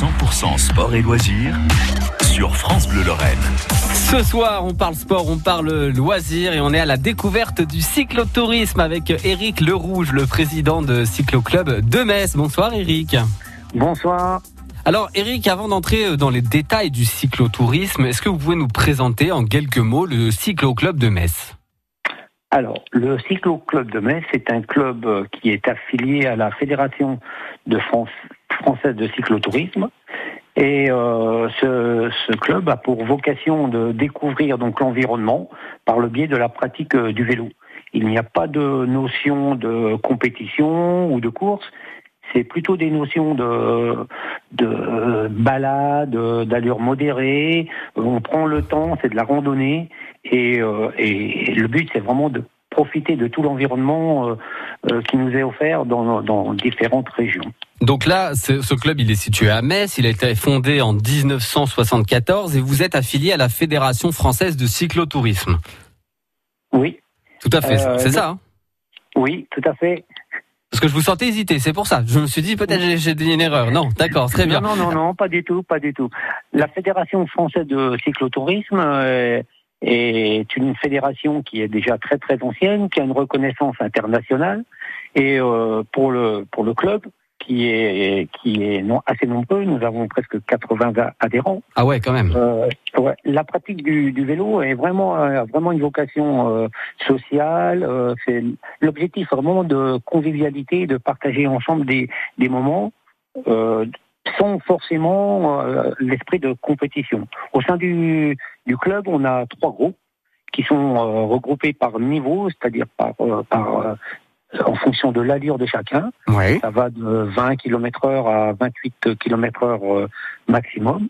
100% sport et loisirs sur France Bleu Lorraine. Ce soir, on parle sport, on parle loisirs et on est à la découverte du cyclotourisme avec Eric Lerouge, le président de Cycloclub de Metz. Bonsoir Eric. Bonsoir. Alors Eric, avant d'entrer dans les détails du cyclotourisme, est-ce que vous pouvez nous présenter en quelques mots le Cycloclub de Metz? Alors, le Cyclo-Club de Metz est un club qui est affilié à la Fédération de France, française de cyclotourisme. Et euh, ce, ce, club a pour vocation de découvrir donc l'environnement par le biais de la pratique euh, du vélo. Il n'y a pas de notion de compétition ou de course, c'est plutôt des notions de, de balade, d'allure modérée. On prend le temps, c'est de la randonnée, et, euh, et le but c'est vraiment de profiter de tout l'environnement euh, euh, qui nous est offert dans, dans différentes régions. Donc là, ce club, il est situé à Metz. Il a été fondé en 1974 et vous êtes affilié à la Fédération française de cyclotourisme. Oui. Tout à fait. c'est ça. Hein oui, tout à fait. Parce que je vous sentais hésiter, c'est pour ça. Je me suis dit peut-être j'ai dit une erreur. Non, d'accord, très bien. Non, non, non, pas du tout, pas du tout. La Fédération française de cyclotourisme euh, est une fédération qui est déjà très très ancienne, qui a une reconnaissance internationale. Et euh, pour le pour le club, qui est qui est non, assez nombreux. Nous avons presque 80 adhérents. Ah ouais, quand même. Euh, ouais, la pratique du, du, vélo est vraiment euh, vraiment une vocation euh, sociale. Euh, c'est l'objectif vraiment de convivialité, de partager ensemble des des moments. Euh, sans forcément l'esprit de compétition. Au sein du, du club, on a trois groupes qui sont regroupés par niveau, c'est-à-dire par, par en fonction de l'allure de chacun. Ça va de 20 km heure à 28 km heure euh, maximum.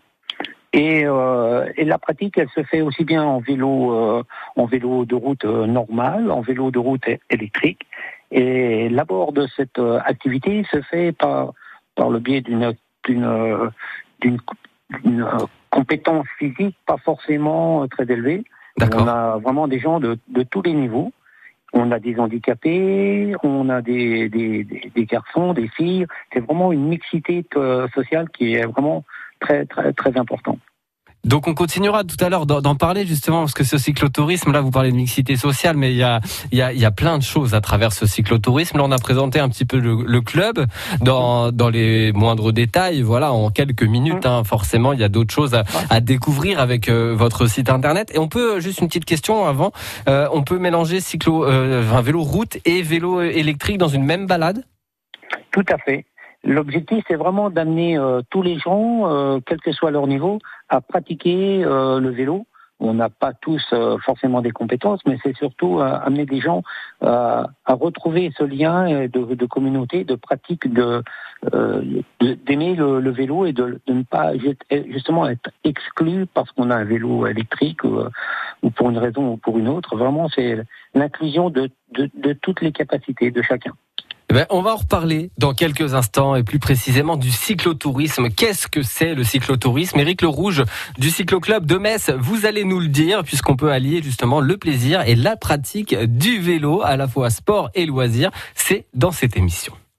Et, euh, et, la pratique, elle se fait aussi bien en vélo, euh, en vélo de route euh, normal, en vélo de route électrique. Et l'abord de cette euh, activité se fait par par le biais d'une d'une d'une compétence physique pas forcément très élevée. On a vraiment des gens de, de tous les niveaux. On a des handicapés, on a des, garçons, des filles. C'est vraiment une mixité euh, sociale qui est vraiment très très très importante. Donc on continuera tout à l'heure d'en parler justement parce que ce cyclotourisme, là vous parlez de mixité sociale, mais il y a, il y a, il y a plein de choses à travers ce cyclotourisme. Là on a présenté un petit peu le, club dans, dans les moindres détails. Voilà, en quelques minutes, hein, forcément il y a d'autres choses à, à, découvrir avec euh, votre site internet. Et on peut euh, juste une petite question avant, euh, on peut mélanger cyclo, un vélo route et vélo électrique dans une même balade? Tout à fait. L'objectif, c'est vraiment d'amener euh, tous les gens, euh, quel que soit leur niveau, à pratiquer euh, le vélo. On n'a pas tous forcément des compétences, mais c'est surtout amener des gens à retrouver ce lien de, de, communauté, de pratique, de d'aimer le, le, vélo et de, de, ne pas justement être exclu parce qu'on a un vélo électrique ou, ou, pour une raison ou pour une autre. Vraiment, c'est l'inclusion de, de toutes les capacités de chacun. Eh ben, on va en reparler dans quelques instants et plus précisément du cyclotourisme. Qu'est-ce que c'est le cyclotourisme? Éric Le Rouge du Cycloclub de Metz, vous allez nous le dire puisqu'on peut allier justement le plaisir et la pratique du vélo à la fois sport et loisir. C'est dans cette émission.